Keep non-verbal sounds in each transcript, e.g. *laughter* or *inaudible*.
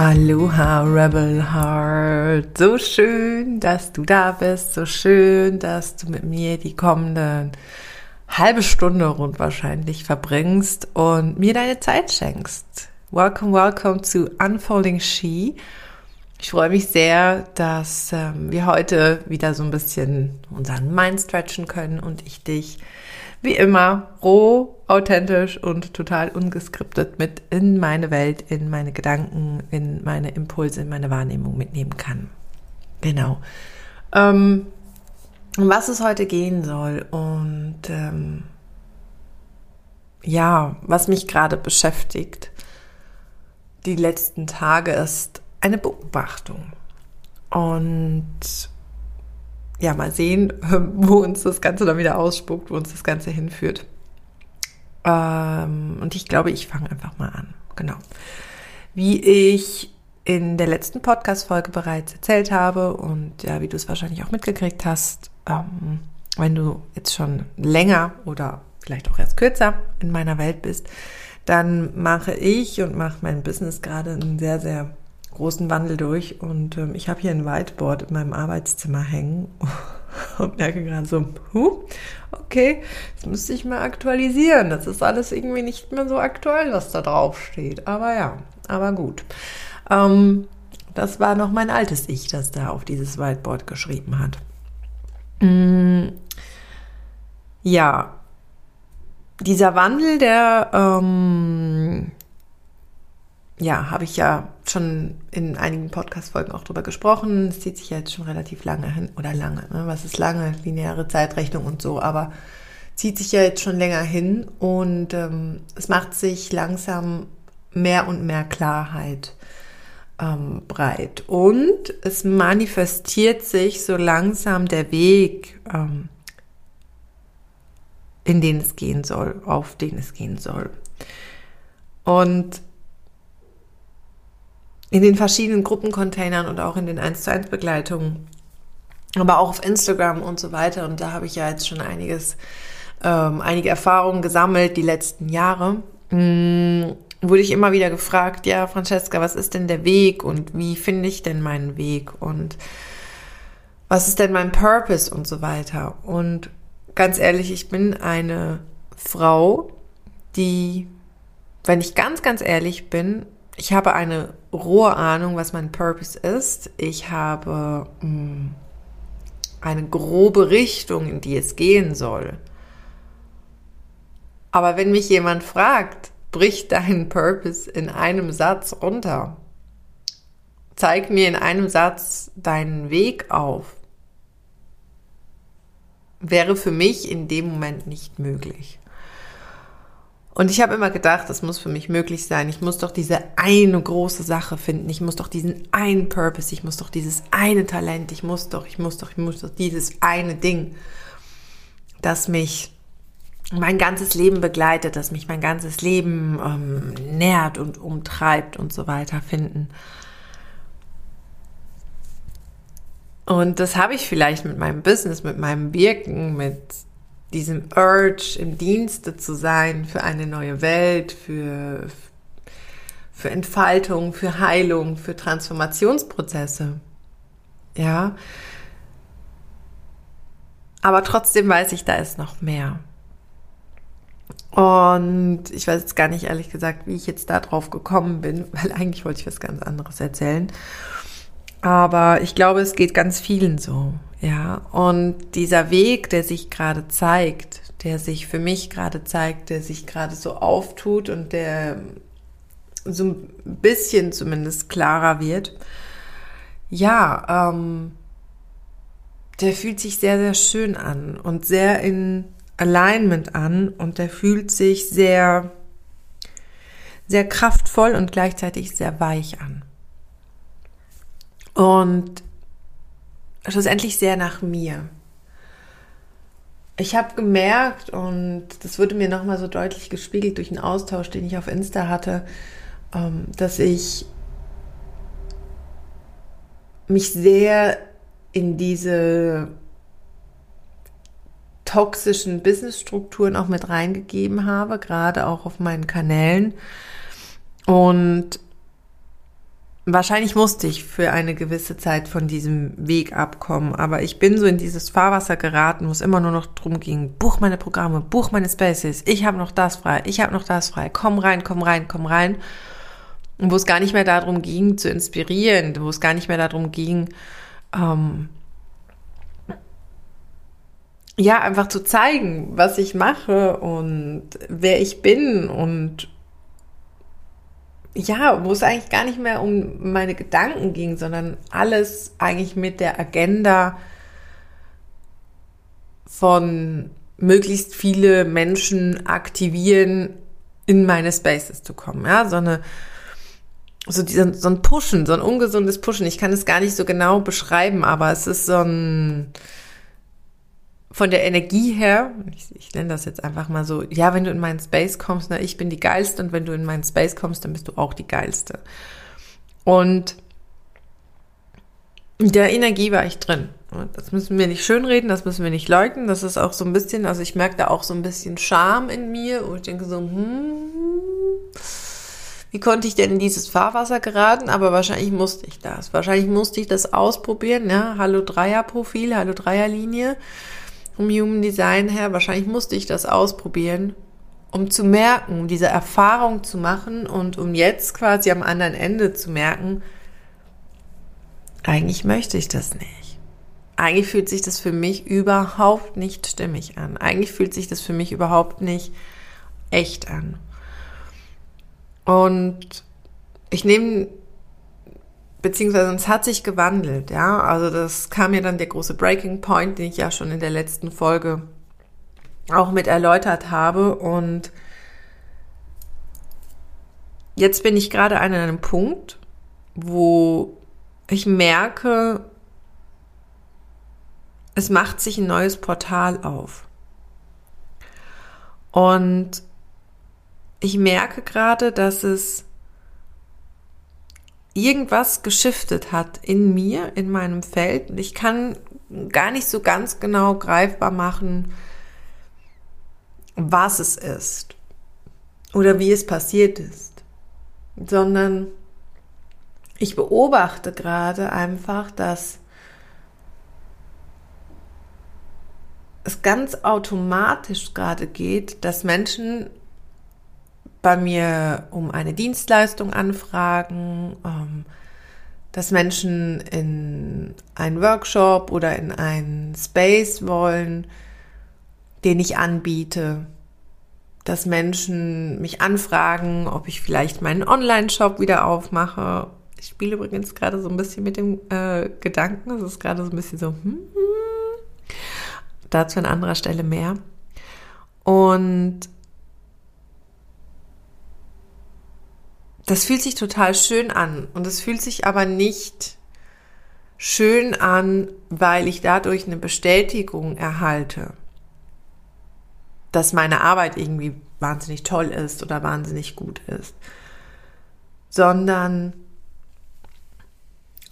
Aloha Rebel Heart. So schön, dass du da bist. So schön, dass du mit mir die kommenden halbe Stunde rund wahrscheinlich verbringst und mir deine Zeit schenkst. Welcome, welcome zu Unfolding She. Ich freue mich sehr, dass ähm, wir heute wieder so ein bisschen unseren Mind stretchen können und ich dich wie immer roh, authentisch und total ungeskriptet mit in meine Welt, in meine Gedanken, in meine Impulse, in meine Wahrnehmung mitnehmen kann. Genau. Ähm, um was es heute gehen soll und ähm, ja, was mich gerade beschäftigt die letzten Tage ist eine Beobachtung. Und ja, mal sehen, *laughs* wo uns das Ganze dann wieder ausspuckt, wo uns das Ganze hinführt. Ähm, und ich glaube, ich fange einfach mal an. Genau. Wie ich in der letzten Podcast-Folge bereits erzählt habe und ja, wie du es wahrscheinlich auch mitgekriegt hast, ähm, wenn du jetzt schon länger oder vielleicht auch erst kürzer in meiner Welt bist, dann mache ich und mache mein Business gerade einen sehr, sehr großen Wandel durch. Und ähm, ich habe hier ein Whiteboard in meinem Arbeitszimmer hängen *laughs* und merke gerade so, huh, okay, das müsste ich mal aktualisieren. Das ist alles irgendwie nicht mehr so aktuell, was da drauf steht. Aber ja, aber gut. Ähm, das war noch mein altes Ich, das da auf dieses Whiteboard geschrieben hat. Mm, ja, dieser Wandel, der ähm, ja, habe ich ja schon in einigen Podcast-Folgen auch drüber gesprochen. Es zieht sich ja jetzt schon relativ lange hin, oder lange, ne? was ist lange, lineare Zeitrechnung und so, aber zieht sich ja jetzt schon länger hin und ähm, es macht sich langsam mehr und mehr Klarheit ähm, breit. Und es manifestiert sich so langsam der Weg, ähm, in den es gehen soll, auf den es gehen soll. Und in den verschiedenen Gruppencontainern und auch in den 1 zu 1 Begleitungen, aber auch auf Instagram und so weiter. Und da habe ich ja jetzt schon einiges, ähm, einige Erfahrungen gesammelt die letzten Jahre. Hm, wurde ich immer wieder gefragt, ja, Francesca, was ist denn der Weg und wie finde ich denn meinen Weg und was ist denn mein Purpose und so weiter. Und ganz ehrlich, ich bin eine Frau, die, wenn ich ganz, ganz ehrlich bin, ich habe eine rohe Ahnung, was mein Purpose ist. Ich habe mh, hm, eine grobe Richtung, in die es gehen soll. Aber wenn mich jemand fragt, brich deinen Purpose in einem Satz runter, zeig mir in einem Satz deinen Weg auf, wäre für mich in dem Moment nicht möglich. Und ich habe immer gedacht, das muss für mich möglich sein. Ich muss doch diese eine große Sache finden. Ich muss doch diesen einen Purpose. Ich muss doch dieses eine Talent. Ich muss doch, ich muss doch, ich muss doch dieses eine Ding, das mich mein ganzes Leben begleitet, das mich mein ganzes Leben ähm, nährt und umtreibt und so weiter finden. Und das habe ich vielleicht mit meinem Business, mit meinem Wirken, mit diesem Urge im Dienste zu sein für eine neue Welt, für, für Entfaltung, für Heilung, für Transformationsprozesse. Ja. Aber trotzdem weiß ich, da ist noch mehr. Und ich weiß jetzt gar nicht ehrlich gesagt, wie ich jetzt da drauf gekommen bin, *laughs* weil eigentlich wollte ich was ganz anderes erzählen. Aber ich glaube, es geht ganz vielen so. Ja, und dieser Weg, der sich gerade zeigt, der sich für mich gerade zeigt, der sich gerade so auftut und der so ein bisschen zumindest klarer wird, ja, ähm, der fühlt sich sehr, sehr schön an und sehr in Alignment an und der fühlt sich sehr, sehr kraftvoll und gleichzeitig sehr weich an. Und schlussendlich sehr nach mir. Ich habe gemerkt, und das wurde mir nochmal so deutlich gespiegelt durch einen Austausch, den ich auf Insta hatte, ähm, dass ich mich sehr in diese toxischen Businessstrukturen auch mit reingegeben habe, gerade auch auf meinen Kanälen. Und wahrscheinlich musste ich für eine gewisse Zeit von diesem Weg abkommen, aber ich bin so in dieses Fahrwasser geraten, wo es immer nur noch drum ging, buch meine Programme, buch meine Spaces, ich habe noch das frei, ich habe noch das frei, komm rein, komm rein, komm rein. Und wo es gar nicht mehr darum ging, zu inspirieren, wo es gar nicht mehr darum ging, ähm, ja, einfach zu zeigen, was ich mache und wer ich bin und ja, wo es eigentlich gar nicht mehr um meine Gedanken ging, sondern alles eigentlich mit der Agenda von möglichst viele Menschen aktivieren, in meine Spaces zu kommen. Ja, so eine, so, dieser, so ein Pushen, so ein ungesundes Pushen. Ich kann es gar nicht so genau beschreiben, aber es ist so ein, von der Energie her, ich, ich nenne das jetzt einfach mal so, ja, wenn du in meinen Space kommst, na, ich bin die Geilste und wenn du in meinen Space kommst, dann bist du auch die Geilste. Und in der Energie war ich drin. Das müssen wir nicht schönreden, das müssen wir nicht leugnen. Das ist auch so ein bisschen, also ich merke da auch so ein bisschen Charme in mir und ich denke so, hm, wie konnte ich denn in dieses Fahrwasser geraten? Aber wahrscheinlich musste ich das. Wahrscheinlich musste ich das ausprobieren, ja. Hallo Dreier-Profil, Hallo Dreierlinie vom Human Design her. Wahrscheinlich musste ich das ausprobieren, um zu merken, diese Erfahrung zu machen und um jetzt quasi am anderen Ende zu merken, eigentlich möchte ich das nicht. Eigentlich fühlt sich das für mich überhaupt nicht stimmig an. Eigentlich fühlt sich das für mich überhaupt nicht echt an. Und ich nehme beziehungsweise es hat sich gewandelt, ja. Also das kam mir dann der große Breaking Point, den ich ja schon in der letzten Folge auch mit erläutert habe. Und jetzt bin ich gerade an einem Punkt, wo ich merke, es macht sich ein neues Portal auf. Und ich merke gerade, dass es irgendwas geschiftet hat in mir, in meinem Feld. Und ich kann gar nicht so ganz genau greifbar machen, was es ist oder wie es passiert ist, sondern ich beobachte gerade einfach, dass es ganz automatisch gerade geht, dass Menschen bei mir um eine Dienstleistung anfragen, ähm, dass Menschen in einen Workshop oder in einen Space wollen, den ich anbiete, dass Menschen mich anfragen, ob ich vielleicht meinen Online-Shop wieder aufmache. Ich spiele übrigens gerade so ein bisschen mit dem äh, Gedanken, es ist gerade so ein bisschen so, hm, hm. dazu an anderer Stelle mehr. Und das fühlt sich total schön an. Und es fühlt sich aber nicht schön an, weil ich dadurch eine Bestätigung erhalte, dass meine Arbeit irgendwie wahnsinnig toll ist oder wahnsinnig gut ist, sondern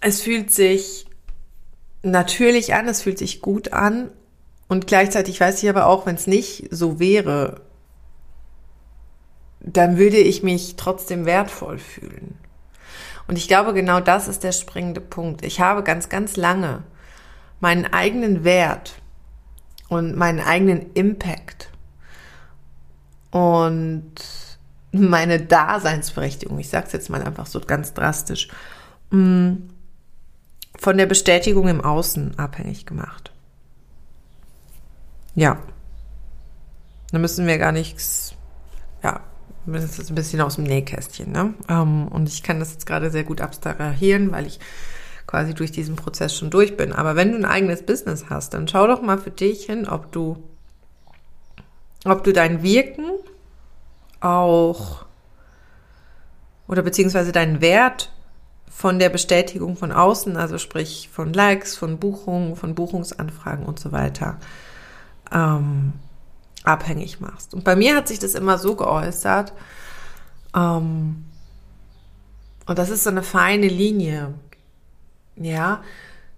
es fühlt sich natürlich an, es fühlt sich gut an. Und gleichzeitig weiß ich aber auch, wenn es nicht so wäre, dann würde ich mich trotzdem wertvoll fühlen. Und ich glaube, genau das ist der springende Punkt. Ich habe ganz, ganz lange meinen eigenen Wert und meinen eigenen Impact und meine Daseinsberechtigung, ich sage es jetzt mal einfach so ganz drastisch, mm, von der Bestätigung im Außen abhängig gemacht. Ja. Da müssen wir gar nichts, ja, das ist ein bisschen aus dem Nähkästchen. Ne? Ähm, und ich kann das jetzt gerade sehr gut abstrahieren, weil ich quasi durch diesen Prozess schon durch bin. Aber wenn du ein eigenes Business hast, dann schau doch mal für dich hin, ob du, ob du dein Wirken auch oder beziehungsweise deinen Wert von der Bestätigung von außen, also sprich von Likes, von Buchungen, von Buchungsanfragen und so weiter, ähm, abhängig machst. Und bei mir hat sich das immer so geäußert, ähm, und das ist so eine feine Linie. Ja,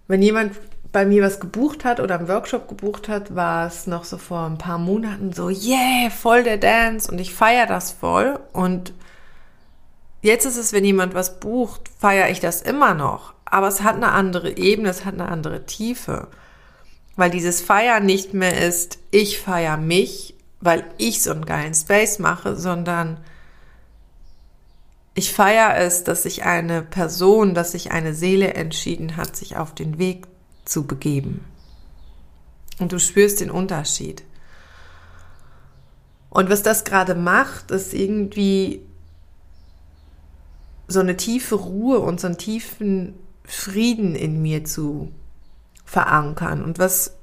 wenn jemand bei mir was gebucht hat oder einen Workshop gebucht hat, war es noch so vor ein paar Monaten so, yeah, voll der Dance und ich feiere das voll und jetzt ist es, wenn jemand was bucht, feiere ich das immer noch. Aber es hat eine andere Ebene, es hat eine andere Tiefe. Weil dieses Feiern nicht mehr ist, ich feiere mich, weil ich so einen geilen Space mache, sondern ich feiere es, dass sich eine Person, dass sich eine Seele entschieden hat, sich auf den Weg zu begeben. Und du spürst den Unterschied. Und was das gerade macht, ist irgendwie so eine tiefe Ruhe und so einen tiefen Frieden in mir zu verankern. Und was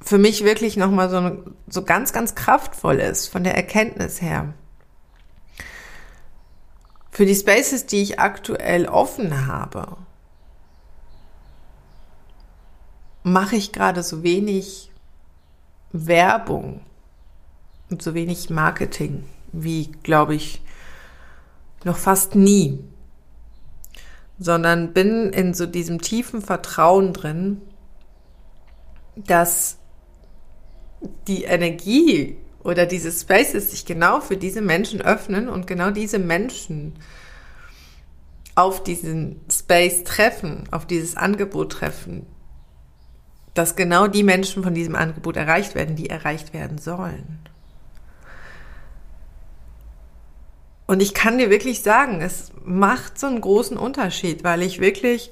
für mich wirklich nochmal so, so ganz, ganz kraftvoll ist von der Erkenntnis her. Für die Spaces, die ich aktuell offen habe, mache ich gerade so wenig Werbung und so wenig Marketing wie, glaube ich, noch fast nie, sondern bin in so diesem tiefen Vertrauen drin, dass die Energie oder diese Spaces sich genau für diese Menschen öffnen und genau diese Menschen auf diesen Space treffen, auf dieses Angebot treffen, dass genau die Menschen von diesem Angebot erreicht werden, die erreicht werden sollen. Und ich kann dir wirklich sagen, es macht so einen großen Unterschied, weil ich wirklich,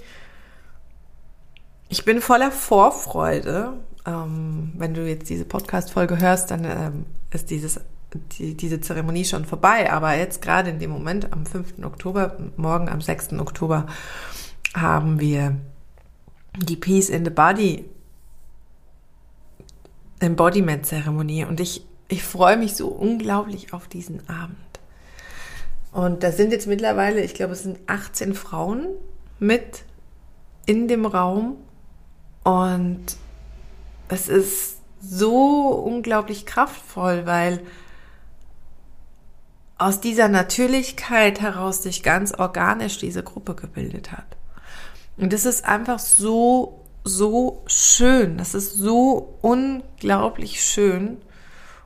ich bin voller Vorfreude. Ähm, wenn du jetzt diese Podcast-Folge hörst, dann ähm, ist dieses, die, diese Zeremonie schon vorbei. Aber jetzt gerade in dem Moment, am 5. Oktober, morgen am 6. Oktober, haben wir die Peace in the Body Embodiment-Zeremonie. Und ich, ich freue mich so unglaublich auf diesen Abend. Und da sind jetzt mittlerweile, ich glaube, es sind 18 Frauen mit in dem Raum. Und es ist so unglaublich kraftvoll, weil aus dieser Natürlichkeit heraus sich ganz organisch diese Gruppe gebildet hat. Und es ist einfach so, so schön. Das ist so unglaublich schön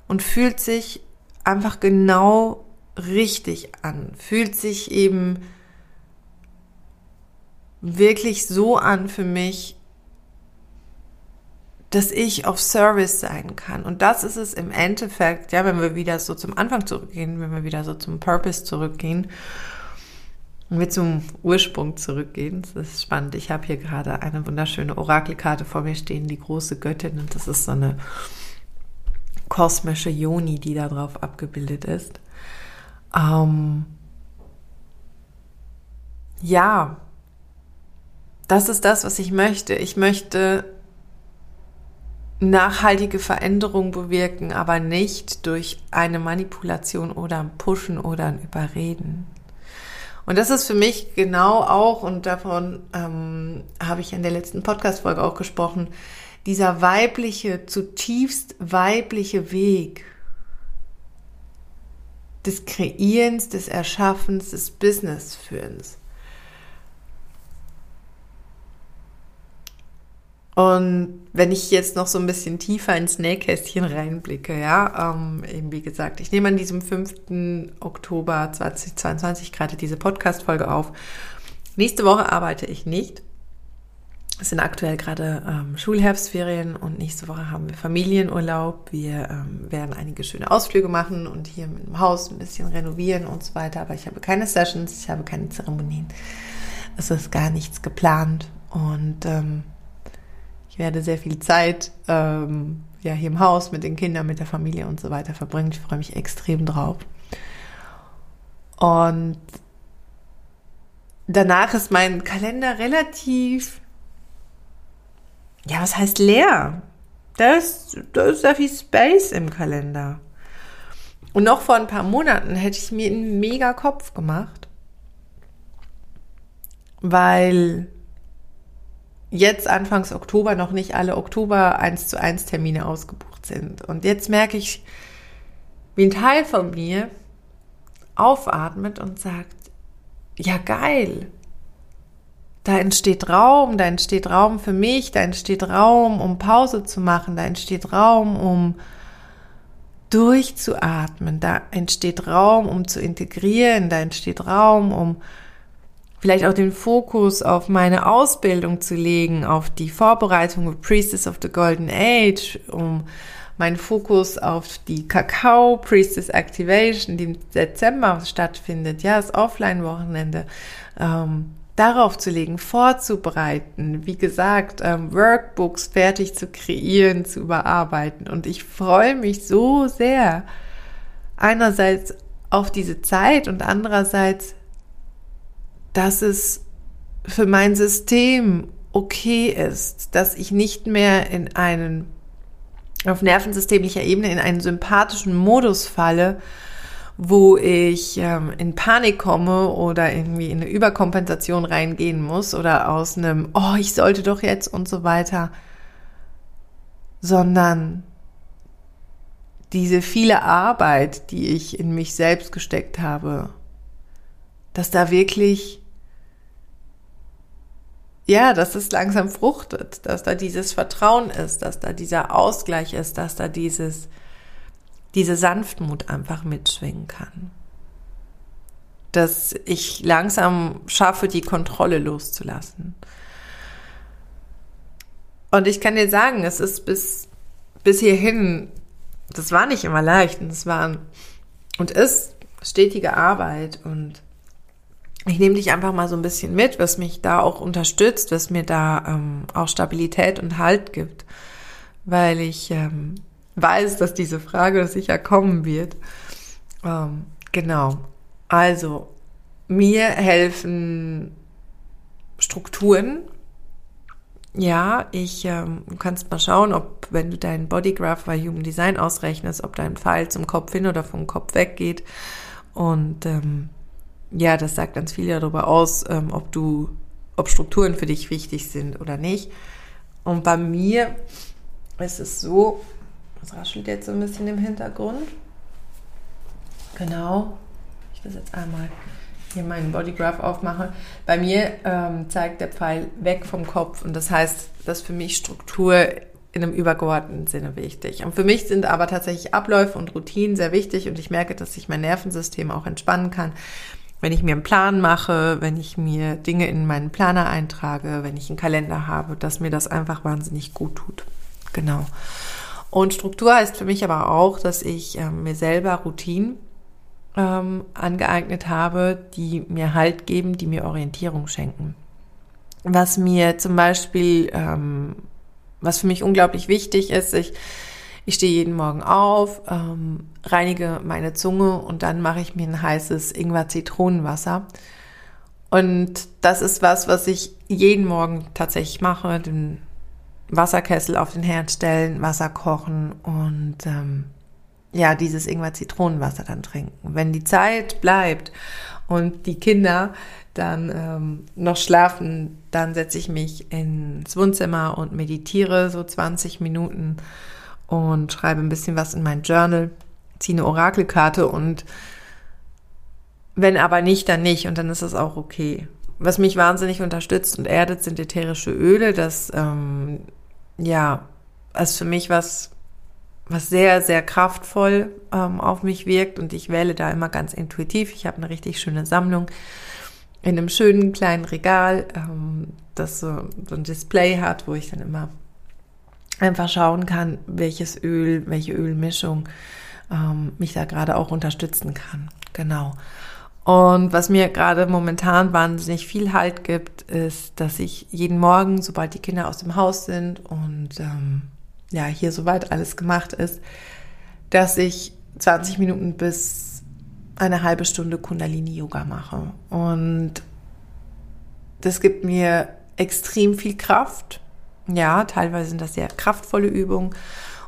und fühlt sich einfach genau richtig an, fühlt sich eben wirklich so an für mich, dass ich auf Service sein kann. Und das ist es im Endeffekt, ja, wenn wir wieder so zum Anfang zurückgehen, wenn wir wieder so zum Purpose zurückgehen und wir zum Ursprung zurückgehen. Das ist spannend. Ich habe hier gerade eine wunderschöne Orakelkarte vor mir stehen, die große Göttin, und das ist so eine kosmische Joni, die da drauf abgebildet ist. Ähm, ja, das ist das, was ich möchte. Ich möchte nachhaltige Veränderung bewirken, aber nicht durch eine Manipulation oder ein Pushen oder ein Überreden. Und das ist für mich genau auch, und davon ähm, habe ich in der letzten Podcast-Folge auch gesprochen, dieser weibliche, zutiefst weibliche Weg des Kreierens, des Erschaffens, des Businessführens. Und wenn ich jetzt noch so ein bisschen tiefer ins Nähkästchen reinblicke, ja, ähm, eben wie gesagt, ich nehme an diesem 5. Oktober 2022 gerade diese Podcast-Folge auf. Nächste Woche arbeite ich nicht. Es sind aktuell gerade ähm, Schulherbstferien und nächste Woche haben wir Familienurlaub. Wir ähm, werden einige schöne Ausflüge machen und hier im Haus ein bisschen renovieren und so weiter. Aber ich habe keine Sessions, ich habe keine Zeremonien. Es ist gar nichts geplant und ähm, ich werde sehr viel Zeit ähm, ja, hier im Haus mit den Kindern, mit der Familie und so weiter verbringen. Ich freue mich extrem drauf. Und danach ist mein Kalender relativ, ja, was heißt leer? Da ist, da ist sehr viel Space im Kalender. Und noch vor ein paar Monaten hätte ich mir einen mega Kopf gemacht, weil jetzt Anfangs Oktober noch nicht alle Oktober 1 zu 1 Termine ausgebucht sind. Und jetzt merke ich, wie ein Teil von mir aufatmet und sagt, ja geil, da entsteht Raum, da entsteht Raum für mich, da entsteht Raum, um Pause zu machen, da entsteht Raum, um durchzuatmen. Da entsteht Raum, um zu integrieren, da entsteht Raum, um vielleicht auch den Fokus auf meine Ausbildung zu legen, auf die Vorbereitung Priestess of the Golden Age, um meinen Fokus auf die Kakao Priestess Activation, die im Dezember stattfindet, ja, das Offline-Wochenende, ähm, darauf zu legen, vorzubereiten, wie gesagt, ähm, Workbooks fertig zu kreieren, zu überarbeiten. Und ich freue mich so sehr, einerseits auf diese Zeit und andererseits dass es für mein System okay ist, dass ich nicht mehr in einen, auf nervensystemischer Ebene in einen sympathischen Modus falle, wo ich ähm, in Panik komme oder irgendwie in eine Überkompensation reingehen muss oder aus einem, oh, ich sollte doch jetzt und so weiter, sondern diese viele Arbeit, die ich in mich selbst gesteckt habe, dass da wirklich ja, dass es langsam fruchtet, dass da dieses Vertrauen ist, dass da dieser Ausgleich ist, dass da dieses, diese Sanftmut einfach mitschwingen kann. Dass ich langsam schaffe, die Kontrolle loszulassen. Und ich kann dir sagen, es ist bis, bis hierhin, das war nicht immer leicht und es war und ist stetige Arbeit und ich nehme dich einfach mal so ein bisschen mit, was mich da auch unterstützt, was mir da ähm, auch Stabilität und Halt gibt, weil ich ähm, weiß, dass diese Frage sicher kommen wird. Ähm, genau. Also, mir helfen Strukturen. Ja, ich, ähm, kannst mal schauen, ob, wenn du deinen Bodygraph bei Human Design ausrechnest, ob dein Pfeil zum Kopf hin oder vom Kopf weg geht. Und ähm, ja, das sagt ganz viel darüber aus, ähm, ob du, ob Strukturen für dich wichtig sind oder nicht. Und bei mir ist es so, das raschelt jetzt so ein bisschen im Hintergrund. Genau. Ich das jetzt einmal hier meinen Bodygraph aufmache. Bei mir ähm, zeigt der Pfeil weg vom Kopf und das heißt, dass für mich Struktur in einem übergeordneten Sinne wichtig. Und für mich sind aber tatsächlich Abläufe und Routinen sehr wichtig und ich merke, dass sich mein Nervensystem auch entspannen kann, wenn ich mir einen Plan mache, wenn ich mir Dinge in meinen Planer eintrage, wenn ich einen Kalender habe, dass mir das einfach wahnsinnig gut tut. Genau. Und Struktur heißt für mich aber auch, dass ich äh, mir selber Routinen ähm, angeeignet habe, die mir Halt geben, die mir Orientierung schenken. Was mir zum Beispiel, ähm, was für mich unglaublich wichtig ist, ich ich stehe jeden Morgen auf, ähm, reinige meine Zunge und dann mache ich mir ein heißes Ingwer-Zitronenwasser. Und das ist was, was ich jeden Morgen tatsächlich mache. Den Wasserkessel auf den Herd stellen, Wasser kochen und ähm, ja, dieses Ingwer-Zitronenwasser dann trinken. Wenn die Zeit bleibt und die Kinder dann ähm, noch schlafen, dann setze ich mich ins Wohnzimmer und meditiere so 20 Minuten und schreibe ein bisschen was in mein Journal, ziehe eine Orakelkarte und wenn aber nicht, dann nicht und dann ist es auch okay. Was mich wahnsinnig unterstützt und erdet, sind ätherische Öle. Das, ähm, ja, ist für mich was, was sehr, sehr kraftvoll ähm, auf mich wirkt und ich wähle da immer ganz intuitiv. Ich habe eine richtig schöne Sammlung in einem schönen kleinen Regal, ähm, das so, so ein Display hat, wo ich dann immer einfach schauen kann, welches Öl, welche Ölmischung ähm, mich da gerade auch unterstützen kann. Genau. Und was mir gerade momentan wahnsinnig viel Halt gibt, ist, dass ich jeden Morgen, sobald die Kinder aus dem Haus sind und ähm, ja, hier soweit alles gemacht ist, dass ich 20 Minuten bis eine halbe Stunde Kundalini-Yoga mache. Und das gibt mir extrem viel Kraft ja, teilweise sind das sehr kraftvolle Übungen.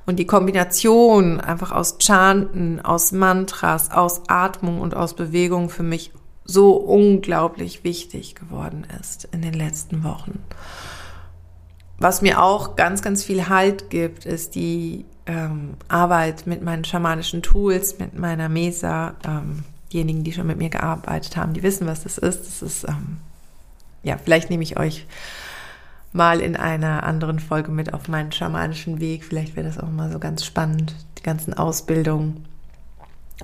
Und die Kombination einfach aus Chanten, aus Mantras, aus Atmung und aus Bewegung für mich so unglaublich wichtig geworden ist in den letzten Wochen. Was mir auch ganz, ganz viel Halt gibt, ist die ähm, Arbeit mit meinen schamanischen Tools, mit meiner Mesa. Ähm, diejenigen, die schon mit mir gearbeitet haben, die wissen, was das ist. Das ist, ähm, ja, vielleicht nehme ich euch mal in einer anderen Folge mit auf meinen schamanischen Weg. Vielleicht wäre das auch mal so ganz spannend, ganzen Ausbildungen.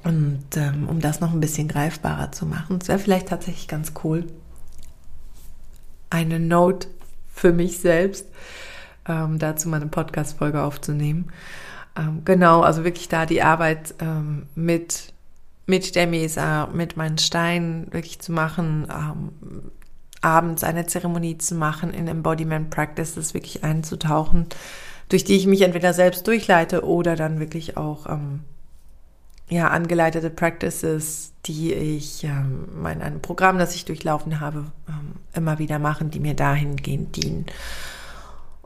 Und ähm, um das noch ein bisschen greifbarer zu machen, es wäre vielleicht tatsächlich ganz cool, eine Note für mich selbst, ähm, dazu mal eine Podcast-Folge aufzunehmen. Ähm, genau, also wirklich da die Arbeit ähm, mit, mit der Mesa, mit meinen Steinen wirklich zu machen, ähm, abends eine Zeremonie zu machen, in Embodiment Practices wirklich einzutauchen, durch die ich mich entweder selbst durchleite oder dann wirklich auch ähm, ja, angeleitete Practices, die ich ähm, in einem Programm, das ich durchlaufen habe, ähm, immer wieder machen, die mir dahingehend dienen.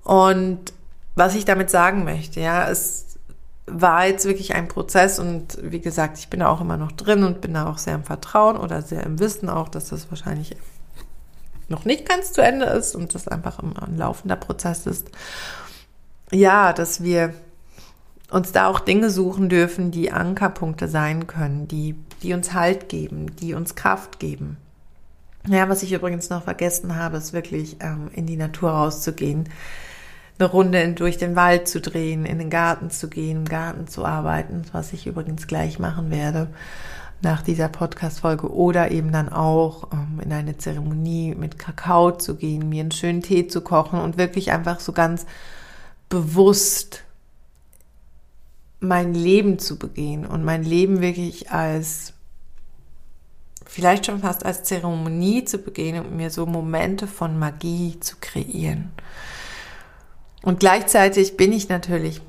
Und was ich damit sagen möchte, ja, es war jetzt wirklich ein Prozess und wie gesagt, ich bin da auch immer noch drin und bin da auch sehr im Vertrauen oder sehr im Wissen auch, dass das wahrscheinlich noch nicht ganz zu Ende ist und das einfach ein laufender Prozess ist. Ja, dass wir uns da auch Dinge suchen dürfen, die Ankerpunkte sein können, die, die uns Halt geben, die uns Kraft geben. Ja, was ich übrigens noch vergessen habe, ist wirklich ähm, in die Natur rauszugehen, eine Runde durch den Wald zu drehen, in den Garten zu gehen, im Garten zu arbeiten, was ich übrigens gleich machen werde nach dieser Podcast-Folge oder eben dann auch ähm, in eine Zeremonie mit Kakao zu gehen, mir einen schönen Tee zu kochen und wirklich einfach so ganz bewusst mein Leben zu begehen und mein Leben wirklich als vielleicht schon fast als Zeremonie zu begehen und mir so Momente von Magie zu kreieren. Und gleichzeitig bin ich natürlich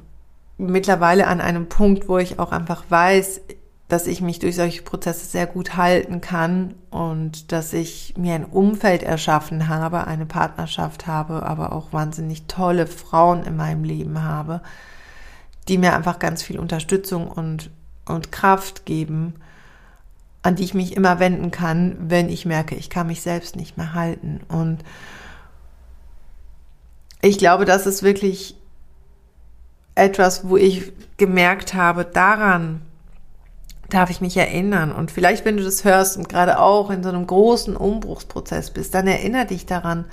mittlerweile an einem Punkt, wo ich auch einfach weiß, dass ich mich durch solche Prozesse sehr gut halten kann und dass ich mir ein Umfeld erschaffen habe, eine Partnerschaft habe, aber auch wahnsinnig tolle Frauen in meinem Leben habe, die mir einfach ganz viel Unterstützung und, und Kraft geben, an die ich mich immer wenden kann, wenn ich merke, ich kann mich selbst nicht mehr halten. Und ich glaube, das ist wirklich etwas, wo ich gemerkt habe, daran darf ich mich erinnern. Und vielleicht, wenn du das hörst und gerade auch in so einem großen Umbruchsprozess bist, dann erinnere dich daran,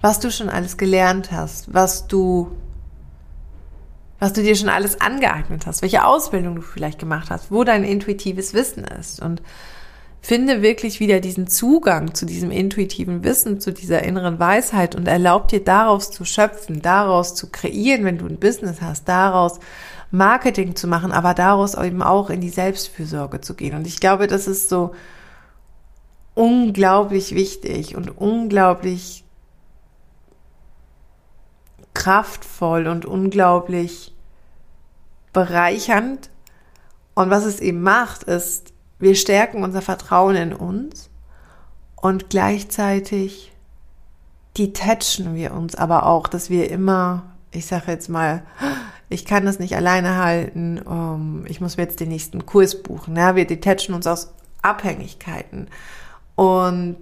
was du schon alles gelernt hast, was du was du dir schon alles angeeignet hast, welche Ausbildung du vielleicht gemacht hast, wo dein intuitives Wissen ist und finde wirklich wieder diesen Zugang zu diesem intuitiven Wissen, zu dieser inneren Weisheit und erlaub dir daraus zu schöpfen, daraus zu kreieren, wenn du ein Business hast, daraus Marketing zu machen, aber daraus eben auch in die Selbstfürsorge zu gehen. Und ich glaube, das ist so unglaublich wichtig und unglaublich kraftvoll und unglaublich bereichernd. Und was es eben macht, ist, wir stärken unser Vertrauen in uns und gleichzeitig detachen wir uns aber auch, dass wir immer, ich sage jetzt mal, ich kann das nicht alleine halten, um, ich muss mir jetzt den nächsten Kurs buchen. Ja, wir detachen uns aus Abhängigkeiten. Und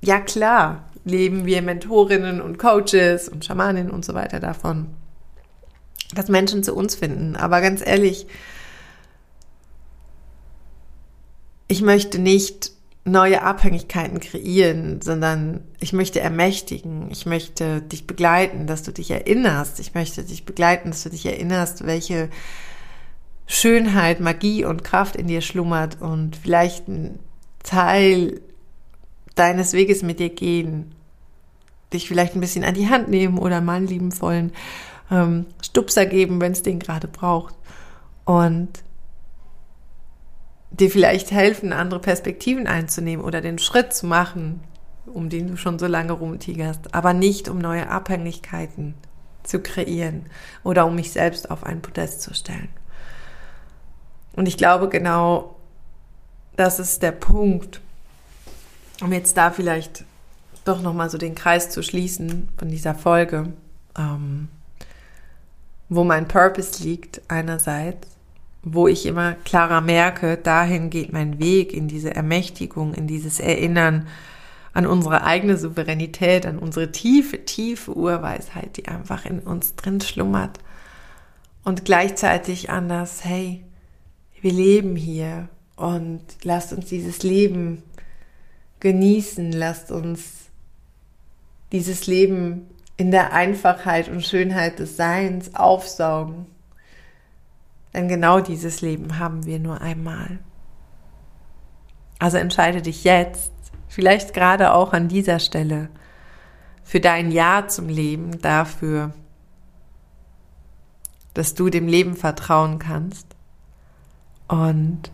ja klar, leben wir Mentorinnen und Coaches und Schamaninnen und so weiter davon, dass Menschen zu uns finden. Aber ganz ehrlich, ich möchte nicht neue Abhängigkeiten kreieren, sondern ich möchte ermächtigen. Ich möchte dich begleiten, dass du dich erinnerst. Ich möchte dich begleiten, dass du dich erinnerst, welche Schönheit, Magie und Kraft in dir schlummert und vielleicht ein Teil deines Weges mit dir gehen, dich vielleicht ein bisschen an die Hand nehmen oder mal liebenvollen ähm, Stupser geben, wenn es den gerade braucht. Und dir vielleicht helfen, andere Perspektiven einzunehmen oder den Schritt zu machen, um den du schon so lange rumtigerst, aber nicht um neue Abhängigkeiten zu kreieren oder um mich selbst auf ein Podest zu stellen. Und ich glaube genau, das ist der Punkt, um jetzt da vielleicht doch nochmal so den Kreis zu schließen von dieser Folge. Ähm, wo mein Purpose liegt einerseits, wo ich immer klarer merke, dahin geht mein Weg in diese Ermächtigung, in dieses Erinnern an unsere eigene Souveränität, an unsere tiefe, tiefe Urweisheit, die einfach in uns drin schlummert. Und gleichzeitig an das, hey, wir leben hier und lasst uns dieses Leben genießen, lasst uns dieses Leben in der Einfachheit und Schönheit des Seins aufsaugen. Denn genau dieses Leben haben wir nur einmal. Also entscheide dich jetzt, vielleicht gerade auch an dieser Stelle, für dein Ja zum Leben, dafür, dass du dem Leben vertrauen kannst und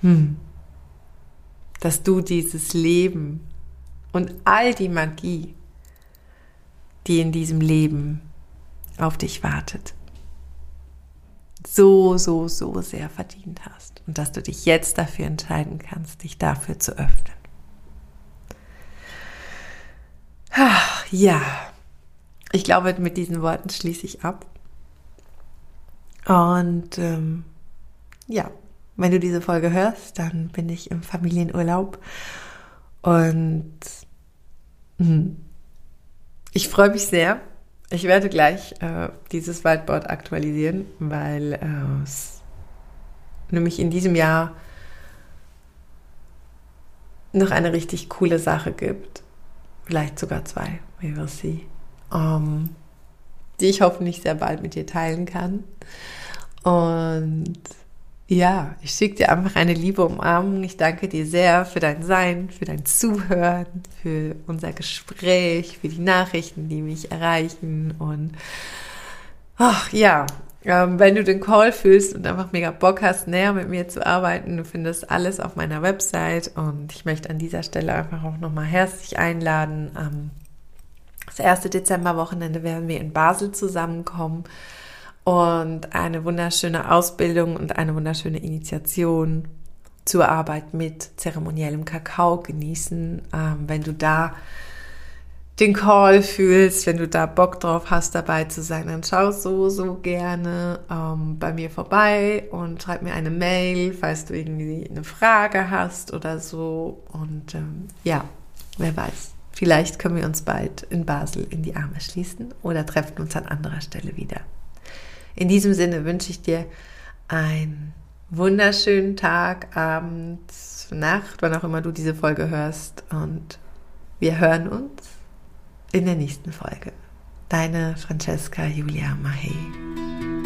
hm, dass du dieses Leben und all die Magie, die in diesem Leben auf dich wartet, so, so, so sehr verdient hast und dass du dich jetzt dafür entscheiden kannst, dich dafür zu öffnen. Ach, ja, ich glaube, mit diesen Worten schließe ich ab. Und ähm, ja, wenn du diese Folge hörst, dann bin ich im Familienurlaub und hm, ich freue mich sehr. Ich werde gleich äh, dieses Whiteboard aktualisieren, weil äh, es nämlich in diesem Jahr noch eine richtig coole Sache gibt. Vielleicht sogar zwei, we will see. Um, die ich hoffentlich sehr bald mit dir teilen kann. Und ja, ich schicke dir einfach eine liebe Umarmung. Ich danke dir sehr für dein Sein, für dein Zuhören, für unser Gespräch, für die Nachrichten, die mich erreichen. Und ach ja, ähm, wenn du den Call fühlst und einfach mega Bock hast, näher mit mir zu arbeiten, du findest alles auf meiner Website. Und ich möchte an dieser Stelle einfach auch nochmal herzlich einladen. Das erste Dezemberwochenende werden wir in Basel zusammenkommen und eine wunderschöne Ausbildung und eine wunderschöne Initiation zur Arbeit mit zeremoniellem Kakao genießen. Ähm, wenn du da den Call fühlst, wenn du da Bock drauf hast, dabei zu sein, dann schau so, so gerne ähm, bei mir vorbei und schreib mir eine Mail, falls du irgendwie eine Frage hast oder so. Und ähm, ja, wer weiß, vielleicht können wir uns bald in Basel in die Arme schließen oder treffen uns an anderer Stelle wieder. In diesem Sinne wünsche ich dir einen wunderschönen Tag, Abend, Nacht, wann auch immer du diese Folge hörst. Und wir hören uns in der nächsten Folge. Deine Francesca Julia Mahey.